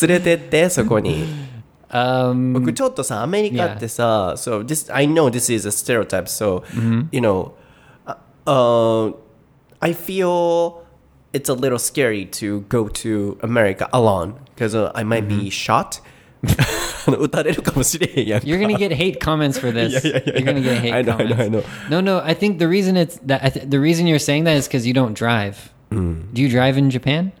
連れてって、そこに。Um, 僕ちょっとさ、アメリカってさ、so this, I know this is a stereotype, so, you know, uh, uh, I feel it's a little scary to go to America alone, because uh, I might be shot. 撃たれるかもしれへんやんか you're gonna get hate comments for this. Yeah, yeah, yeah, you're gonna yeah. get hate I know, I know, comments. I know. No, no. I think the reason it's that I th- the reason you're saying that is because you don't drive. Do you drive in Japan?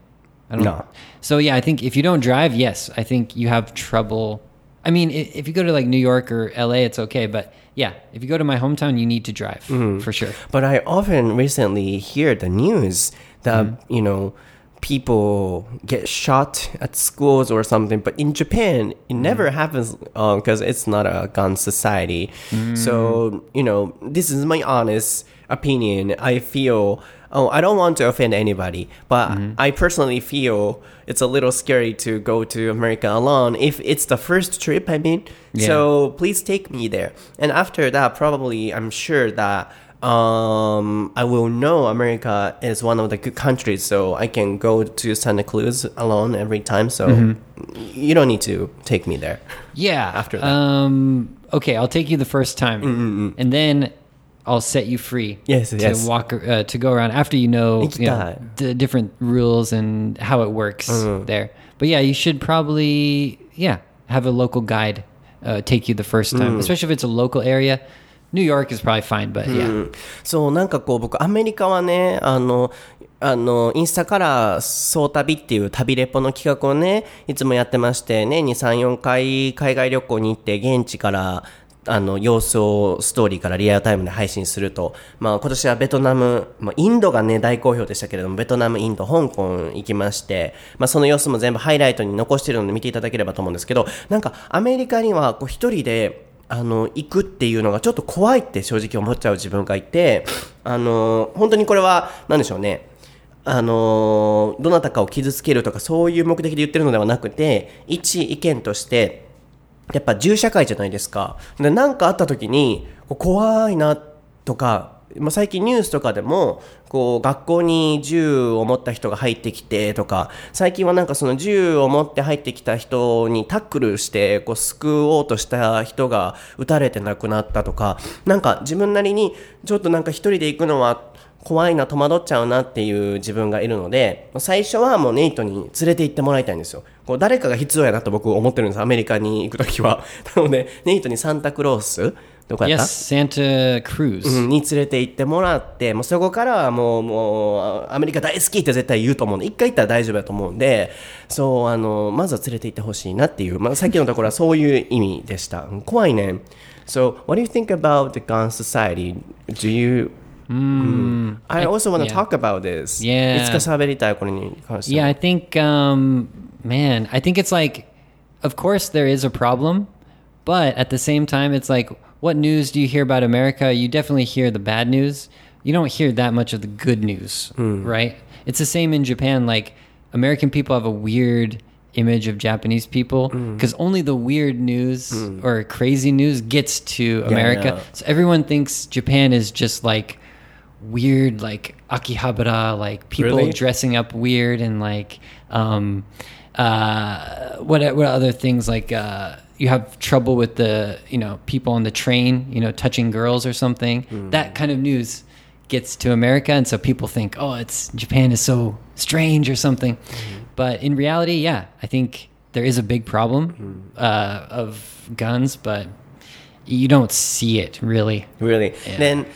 I don't Mm. No. So yeah, I think if you don't drive, yes, I think you have trouble. I mean, if you go to like New York or LA, it's okay. But yeah, if you go to my hometown, you need to drive Mm-hmm. for sure. But I often recently hear the news that you know people get shot at schools or something. But in Japan, it mm. never happens um, because it's not a gun society. Mm. So you know, this is my honest opinion. I feel. Oh, I don't want to offend anybody, but mm-hmm. I personally feel it's a little scary to go to America alone if it's the first trip. I mean, Yeah. so please take me there. And after that, probably I'm sure that um, I will know America is one of the good countries, so I can go to Santa Cruz alone every time. So you don't need to take me there. Yeah. After that. Um. Okay, I'll take you the first time, and then I'll set you free. Yes, to yes. walk uh, to go around after you know, you know the different rules and how it works there. But yeah, you should probably yeah have a local guide uh, take you the first time, especially if it's a local area. New York is probably fine, but yeah. そう、なんかこう僕アメリカはね、あの、あの、インスタから総旅っていう旅レポの企画をね、いつもやってましてね、2、3、4回海外旅行に行って現地からあの、様子をストーリーからリアルタイムで配信すると、まあ今年はベトナム、まあインドがね、大好評でしたけれども、ベトナム、インド、香港行きまして、まあその様子も全部ハイライトに残してるので見ていただければと思うんですけど、なんかアメリカにはこう一人で、あの、行くっていうのがちょっと怖いって正直思っちゃう自分がいて、あの、本当にこれは、何でしょうね。あの、どなたかを傷つけるとかそういう目的で言ってるのではなくて、一意見として、やっぱ銃社会じゃないですか。で、なんかあった時に、怖いなとか、まあ、最近ニュースとかでも、こう、学校に銃を持った人が入ってきてとか、最近はなんかその銃を持って入ってきた人にタックルして、こう、救おうとした人が撃たれて亡くなったとか、なんか自分なりに、ちょっとなんか一人で行くのは、怖いな戸惑っちゃうなっていう自分がいるので最初はもうネイトに連れて行ってもらいたいんですよ。こう誰かが必要やなと僕思ってるんですアメリカに行く時は。なのでネイトにサンタクロースどこやった Yes, Santa Cruz. うんに連れて行ってもらってもうそこからはもうもうアメリカ大好きって絶対言うと思うんで一回行ったら大丈夫だと思うんでそうあのまずは連れて行ってほしいなっていう、まあ、さっきのところはそういう意味でしたうん怖いね So what do you think about the gun society? Do you I also want to yeah. talk about this. Yeah. いつか喋りたいこれに関して Yeah, は。I think, um, man, I think it's like, of course, there is a problem, but at the same time, it's like, what news do you hear about America? You definitely hear the bad news. You don't hear that much of the good news, right? It's the same in Japan. Like, American people have a weird image of Japanese people Mm. because only the weird news or crazy news gets to America. yeah. So everyone thinks Japan is just like weird, like Akihabara, like people Really? dressing up weird and like um, uh, what what other things like uh, you have trouble with the you know people on the train, you know, touching girls or something. Hmm. That kind of news gets to America, and so people think, oh, it's Japan is so strange or something. Mm-hmm. But in reality, yeah, I think there is a big problem hmm. uh, of guns, but you don't see it really. Really? Yeah. Then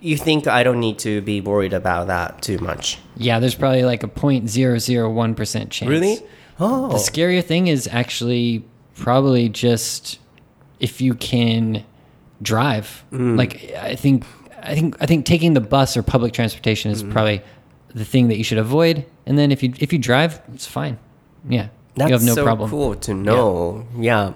you think I don't need to be worried about that too much? Yeah, there's probably like a 0.001% chance. Really? Oh. The scarier thing is actually probably just if you can drive. Like I think I think I think taking the bus or public transportation is probably the thing that you should avoid. And then if you if you drive, it's fine. Yeah. That's you have no so problem. cool to know. Yeah.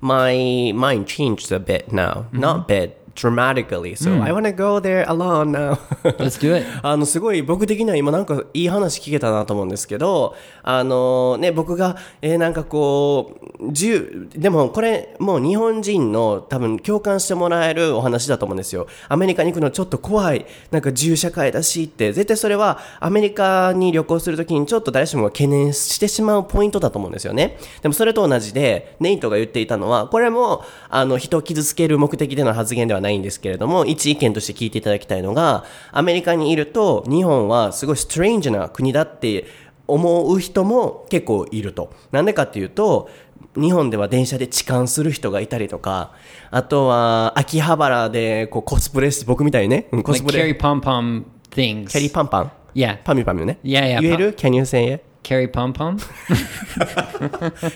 My mind changed a bit now. Mm-hmm. Not bit, dramatically. So Mm. I want to go there alone now. Let's do it. あの、すごい僕的には今なんかいい話聞けたなと思うんですけど、あのね、僕が、えーなんかこう、銃、でもこれもう日本人の多分共感してもらえるお話だと思うんですよ。アメリカに行くのちょっと怖い、なんか銃社会だしって、絶対それはアメリカに旅行するときにちょっと誰しもが懸念してしまうポイントだと思うんですよね。でもそれと同じで、ネイトが言っていたのは、これも、あの、人を傷つける目的での発言ではないんですけれども、一意見として聞いていただきたいのが、アメリカにいると、日本はすごいストレンジな国だって思う人も結構いると。なんでかっていうと、日本では電車で痴漢する人がいたりとか、あとは秋葉原でこうコスプレして、僕みたいにね、うんコス Like プレ、carry pom pom things. キャリーパンパン Yeah. パミュパミュね。Yeah, yeah, 言える ?Can you say it? Carrie Pom Pom?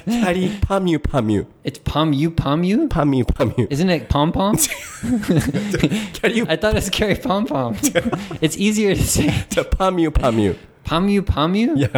Carrie pom you It's Pom You Pom You? Pom You Pom You. Isn't it Pom Pom? I thought it was Carrie Pom Pom. it's easier to say. To Pom You Pom You. Pom you pom you? いや、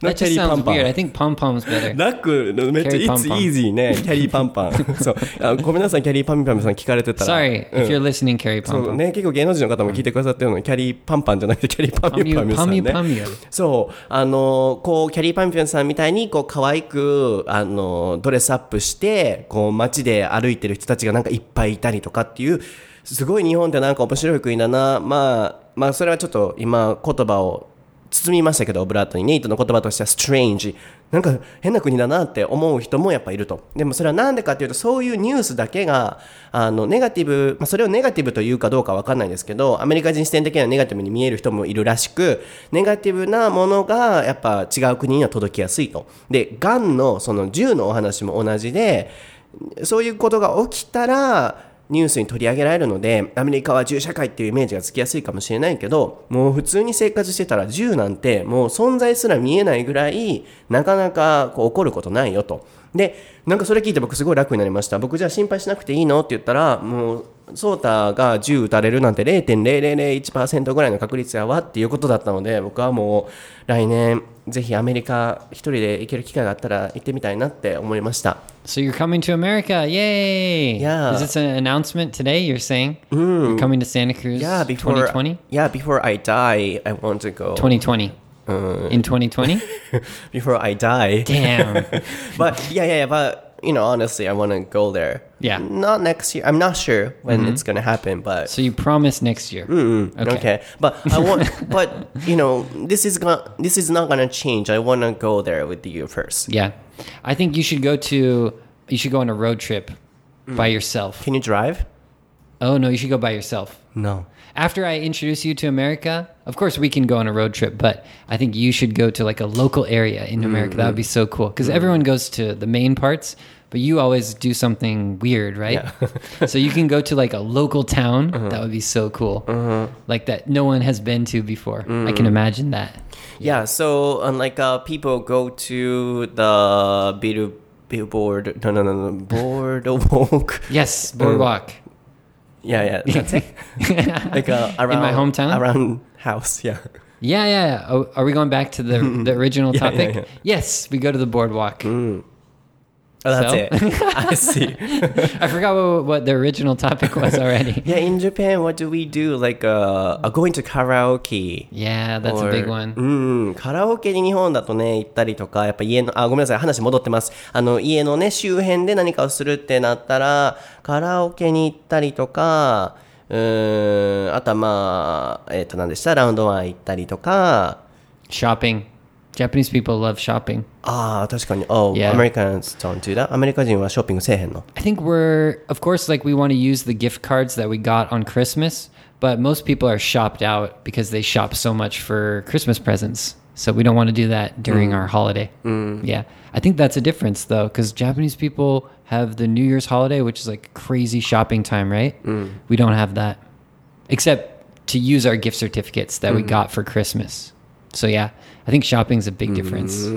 That just sounds weird. I think pom pom's better. 楽めっちゃ It's easy ね。キャリーパンパン。そうあ。ごめんなさい、キャリーパンパンさん聞かれてたら。Sorry うん if you're listening, carry そ pom う pom. ね、結構芸能人の方も聞いてくださってるのに、キャリーパンパンじゃなくて、キャリーパンミュパミュさんね。Pom you, pom you. そう、あの、こう、キャリーパンピョンさんみたいに、こう、可愛く、あの、ドレスアップして、こう、街で歩いてる人たちがなんかいっぱいいたりとかっていう、すごい日本ってなんか面白い国だな。まあ、まあ、それはちょっと今、言葉を包みましたけど、オブラートに。ネイトの言葉としては、strange。なんか変な国だなって思う人もやっぱいると。でもそれはなんでかっていうと、そういうニュースだけが、あの、ネガティブ、まあ、それをネガティブというかどうかわかんないですけど、アメリカ人視点的にはネガティブに見える人もいるらしく、ネガティブなものがやっぱ違う国には届きやすいと。で、ガンのその銃のお話も同じで、そういうことが起きたら、ニュースに取り上げられるので、アメリカは銃社会っていうイメージがつきやすいかもしれないけど、もう普通に生活してたら銃なんてもう存在すら見えないぐらい、なかなかこう起こることないよと。で、なんかそれ聞いて僕すごい楽になりました。僕じゃあ心配しなくていいの？って言ったら、もう、ソータが銃撃たれるなんて0.0001%ぐらいの確率やわっていうことだったので、僕はもう来年、ぜひアメリカ一人で行ける機会があったら行ってみたいなって思いました。So you're coming to America. Yay. Yeah. Is this an announcement today? You're saying you're coming to Santa Cruz Yeah, before 2020? Yeah, before I die, I want to go. 2020. In 2020? before I die. Damn. but yeah, yeah, yeah. But you know, honestly, I want to go there. Yeah. Not next year. I'm not sure when mm-hmm. it's gonna happen, but So you promise next year. okay. But I want. but you know, this is gonna. This is not gonna change. I want to go there with you first. Yeah. I think you should go to you should go on a road trip by mm. yourself. Can you drive? Oh no, you should go by yourself. No. After I introduce you to America, of course we can go on a road trip, but I think you should go to like a local area in America. That would be mm-hmm. so cool because mm-hmm. everyone goes to the main parts, but you always do something weird, right? so you can go to like a local town. Uh-huh. That would be so cool. Uh-huh. Like that no one has been to before. I can mm. imagine that. Yeah. So unlike uh, people go to the bill billboard. No, no, no, no. Boardwalk. Yes, boardwalk. Uh, Yeah, yeah. That's it. like uh, around my hometown? around house. Yeah. Yeah, yeah. yeah. Oh, are we going back to the the original Yeah, yeah, topic? yeah. Yes, we go to the boardwalk. Oh, that's So- it. I see. I forgot what, what the original topic was already. Yeah, in Japan, what do we do? Like, uh, uh, going to karaoke. Yeah, that's a Or- big one. うん、カラオケに日本だとね、行ったりとか、やっぱ家の、あ、ごめんなさい、話戻ってます。あの、家のね、周辺で何かをするってなったら、カラオケに行ったりとか、うーん、あとはまあ、えっ、と、何でしたラウンドワン行ったりとか、Shopping. Japanese people love shopping. ああ、確かに。Oh, Yeah. Americans don't do that. アメリカ人はショッピングせえへんの。 I think we're, of course, like we want to use the gift cards that we got on Christmas, but most people are shopped out because they shop so much for Christmas presents. So we don't want to do that during our holiday. Yeah. I think that's a difference though, because Japanese people have the New Year's holiday, which is like crazy shopping time, right? We don't have that, except to use our gift certificates that we got for Christmas. So yeah, I think shopping's a big difference.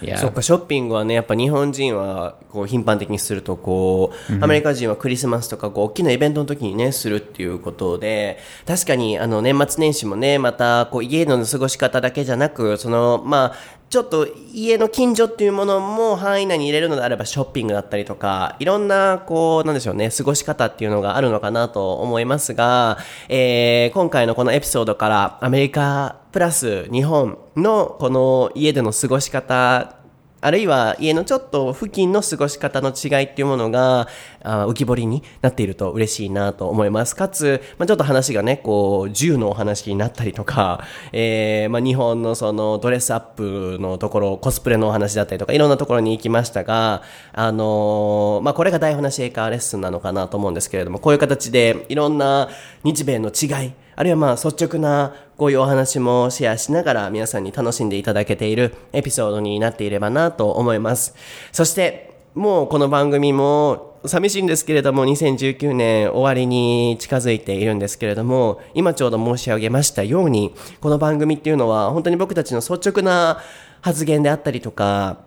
Yeah. そっか、ショッピングはね、やっぱ日本人はこう頻繁的にすると、こう、アメリカ人はクリスマスとか、こう、大きなイベントの時にね、するっていうことで、確かに、あの、年末年始もね、また、こう、家での過ごし方だけじゃなく、その、まあ、ちょっと家の近所っていうものも範囲内に入れるのであればショッピングだったりとか、いろんな、こう、なんでしょうね、過ごし方っていうのがあるのかなと思いますが、えー、今回のこのエピソードからアメリカプラス日本ののこの家での過ごし方あるいは家のちょっと付近の過ごし方の違いっていうものがあ浮き彫りになっていると嬉しいなと思います。かつ、まあ、ちょっと話がね、こう、銃のお話になったりとか、えーまあ、日本のそのドレスアップのところ、コスプレのお話だったりとか、いろんなところに行きましたが、あのーまあ、これが台本なし英会話レッスンなのかなと思うんですけれども、こういう形でいろんな日米の違い、あるいはまあ率直なこういうお話もシェアしながら皆さんに楽しんでいただけているエピソードになっていればなと思います。そしてもうこの番組も寂しいんですけれども2019年終わりに近づいているんですけれども今ちょうど申し上げましたようにこの番組っていうのは本当に僕たちの率直な発言であったりとか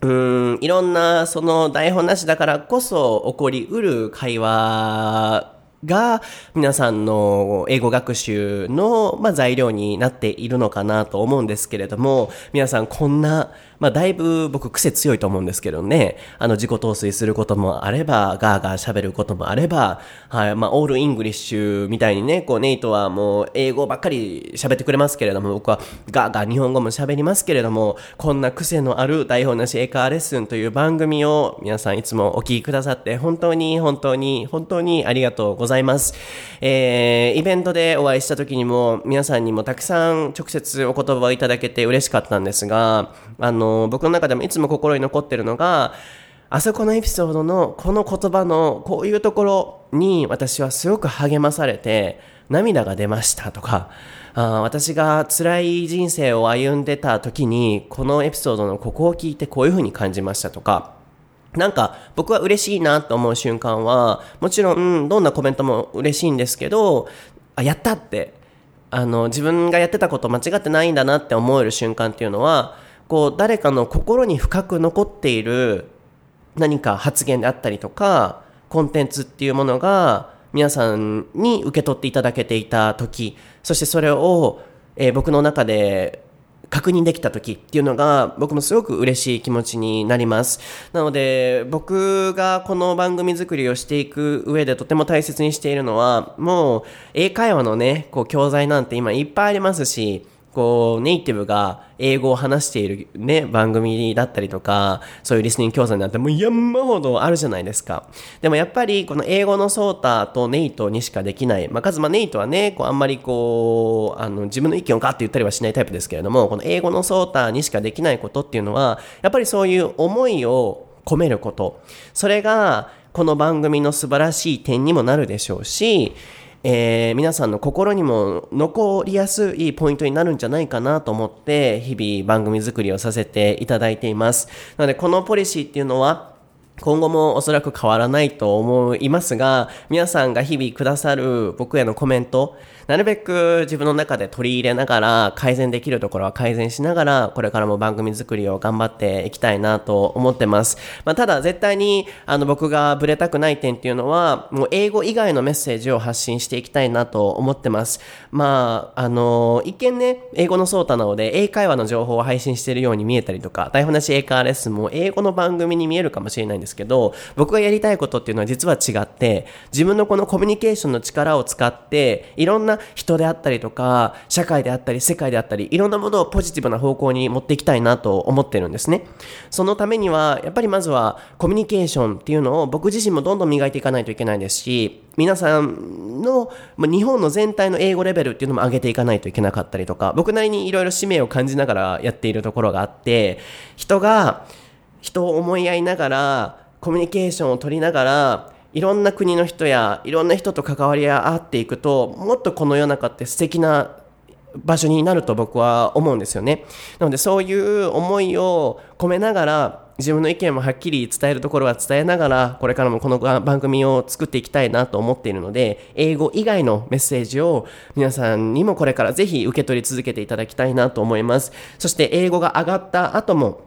うんいろんなその台本なしだからこそ起こりうる会話が皆さんの英語学習の、まあ、材料になっているのかなと思うんですけれども皆さんこんな、まあ、だいぶ僕癖強いと思うんですけどね。あの自己陶酔することもあればガーガー喋ることもあれば、はいまあ、オールイングリッシュみたいにねこうネイトはもう英語ばっかり喋ってくれますけれども僕はガーガー日本語も喋りますけれどもこんな癖のある台本なし英会話レッスンという番組を皆さんいつもお聞きくださって本当に本当に本当にありがとうございます、ざいます。えーイベントでお会いした時にも皆さんにもたくさん直接お言葉をいただけて嬉しかったんですがあの僕の中でもいつも心に残ってるのがあそこのエピソードのこの言葉のこういうところに私はすごく励まされて涙が出ましたとかあ私が辛い人生を歩んでた時にこのエピソードのここを聞いてこういうふうに感じましたとかなんか僕は嬉しいなと思う瞬間はもちろん、どんなコメントも嬉しいんですけどあやったってあの自分がやってたこと間違ってないんだなって思える瞬間っていうのはこう誰かの心に深く残っている何か発言であったりとかコンテンツっていうものが皆さんに受け取っていただけていた時そしてそれを、えー僕の中で確認できた時っていうのが僕もすごく嬉しい気持ちになります。なので僕がこの番組作りをしていく上でとても大切にしているのはもう英会話のねこう教材なんて今いっぱいありますしこうネイティブが英語を話しているね番組だったりとかそういうリスニング教材なんてもう山ほどあるじゃないですか。でもやっぱりこの英語のソータとネイトにしかできない。まあ数まあネイトはねこうあんまりこうあの自分の意見をガッと言ったりはしないタイプですけれどもこの英語のソータにしかできないことっていうのはやっぱりそういう思いを込めること。それがこの番組の素晴らしい点にもなるでしょうしえー皆さんの心にも残りやすいポイントになるんじゃないかなと思って日々番組作りをさせていただいています。なのでこのポリシーっていうのは今後もおそらく変わらないと思いますが皆さんが日々くださる僕へのコメントなるべく自分の中で取り入れながら、改善できるところは改善しながら、これからも番組作りを頑張っていきたいなと思ってます。まあ、ただ絶対に、あの、僕がブレたくない点っていうのは、もう英語以外のメッセージを発信していきたいなと思ってます。まあ、あの、一見ね、英語のソータなので、英会話の情報を配信してるように見えたりとか、台本なし英会話レッスンも英語の番組に見えるかもしれないんですけど、僕がやりたいことっていうのは実は違って、自分のこのコミュニケーションの力を使って、いろんなな人であったりとか、社会であったり、世界であったり、いろんなものをポジティブな方向に持っていきたいなと思ってるんですね。そのためには、やっぱりまずはコミュニケーションっていうのを僕自身もどんどん磨いていかないといけないですし、皆さんの、ま日本の全体の英語レベルっていうのも上げていかないといけなかったりとか、僕なりにいろいろ使命を感じながらやっているところがあって、人が人を思い合いながら、コミュニケーションを取りながら、いろんな国の人やいろんな人と関わり合っていくと、もっとこの世の中って素敵な場所になると僕は思うんですよね。なのでそういう思いを込めながら自分の意見もはっきり伝えるところは伝えながらこれからもこの番組を作っていきたいなと思っているので英語以外のメッセージを皆さんにもこれからぜひ受け取り続けていただきたいなと思いますそして英語が上がった後も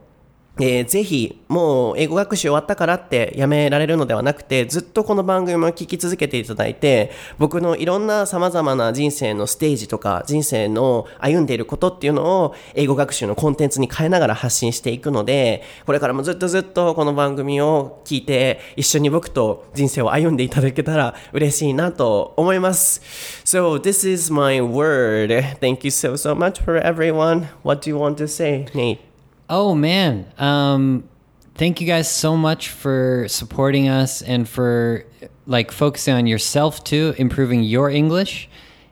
えー、ぜひ、もう英語学習終わったからってやめられるのではなくて、ずっとこの番組も聞き続けていただいて、僕のいろんな様々な人生のステージとか、人生の歩んでいることっていうのを、英語学習のコンテンツに変えながら発信していくので、これからもずっとずっとこの番組を聞いて、一緒に僕と人生を歩んでいただけたら嬉しいなと思います。So, this is my word. Thank you so, so much for everyone. What do you want to say, Nate? Oh man, um, thank you guys so much for supporting us and for like focusing on yourself too, improving your English.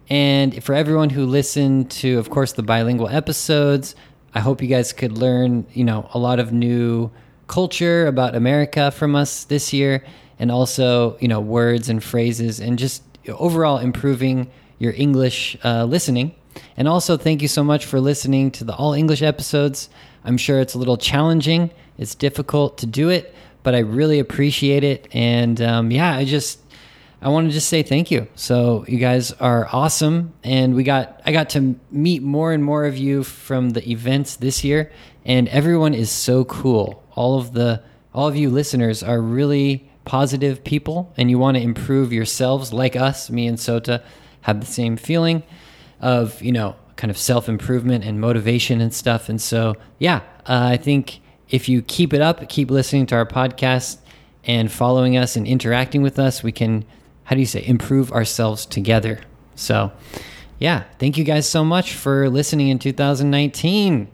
And for everyone who listened to, of course, the bilingual episodes, I hope you guys could learn, you know, a lot of new culture about America from us this year, and also, you know, words and phrases, and just overall improving your English uh, listening. And also, thank you so much for listening to the all English episodes. I'm sure it's a little challenging. It's difficult to do it, but I really appreciate it. And um, yeah, I just I want to just say thank you. So you guys are awesome, and we got I got to meet more and more of you from the events this year, and everyone is so cool. All of the all of you listeners are really positive people, and you want to improve yourselves like us. Me and Sota have the same feeling of you know kind of self improvement and motivation and stuff. And so, yeah, uh, I think if you keep it up, keep listening to our podcast and following us and interacting with us, we can, how do you say, improve ourselves together. So, yeah, thank you guys so much for listening in 2019.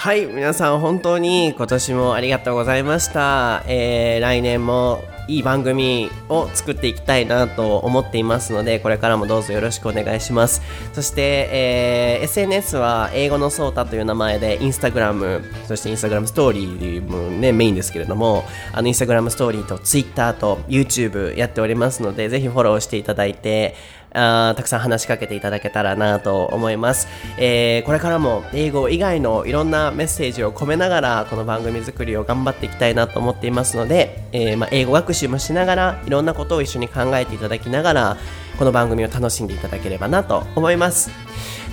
はい、皆さん本当に今年もありがとうございました。えー、来年もいい番組を作っていきたいなと思っていますので、これからもどうぞよろしくお願いします。そして、えー、SNS は英語のソータという名前で、インスタグラム、そしてインスタグラムストーリーもね、メインですけれども、あの、インスタグラムストーリーと Twitter と YouTube やっておりますので、ぜひフォローしていただいて、あたくさん話しかけていただけたらなと思います、えー、これからも英語以外のいろんなメッセージを込めながらこの番組作りを頑張っていきたいなと思っていますので、えー、まあ、英語学習もしながらいろんなことを一緒に考えていただきながらこの番組を楽しんでいただければなと思います。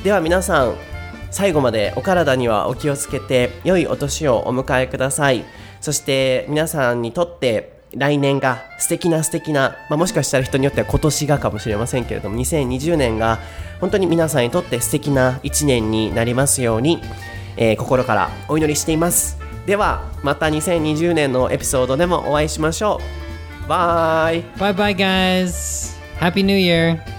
では皆さん最後までお体にはお気をつけて良いお年をお迎えください。そして皆さんにとって来年が素敵な素敵な、まあ、もしかしたら人によっては今年がかもしれませんけれども2020年が本当に皆さんにとって素敵な一年になりますように、えー、心からお祈りしています。ではまた2020年のエピソードでもお会いしましょう。バイ。バイバイ guys. Happy New Year.